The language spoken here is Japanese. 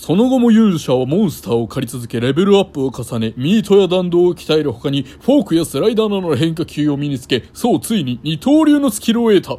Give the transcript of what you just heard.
その後も勇者はモンスターを狩り続けレベルアップを重ね、ミートや弾道を鍛える他に、フォークやスライダーなどの変化球を身につけ、そうついに二刀流のスキルを得た。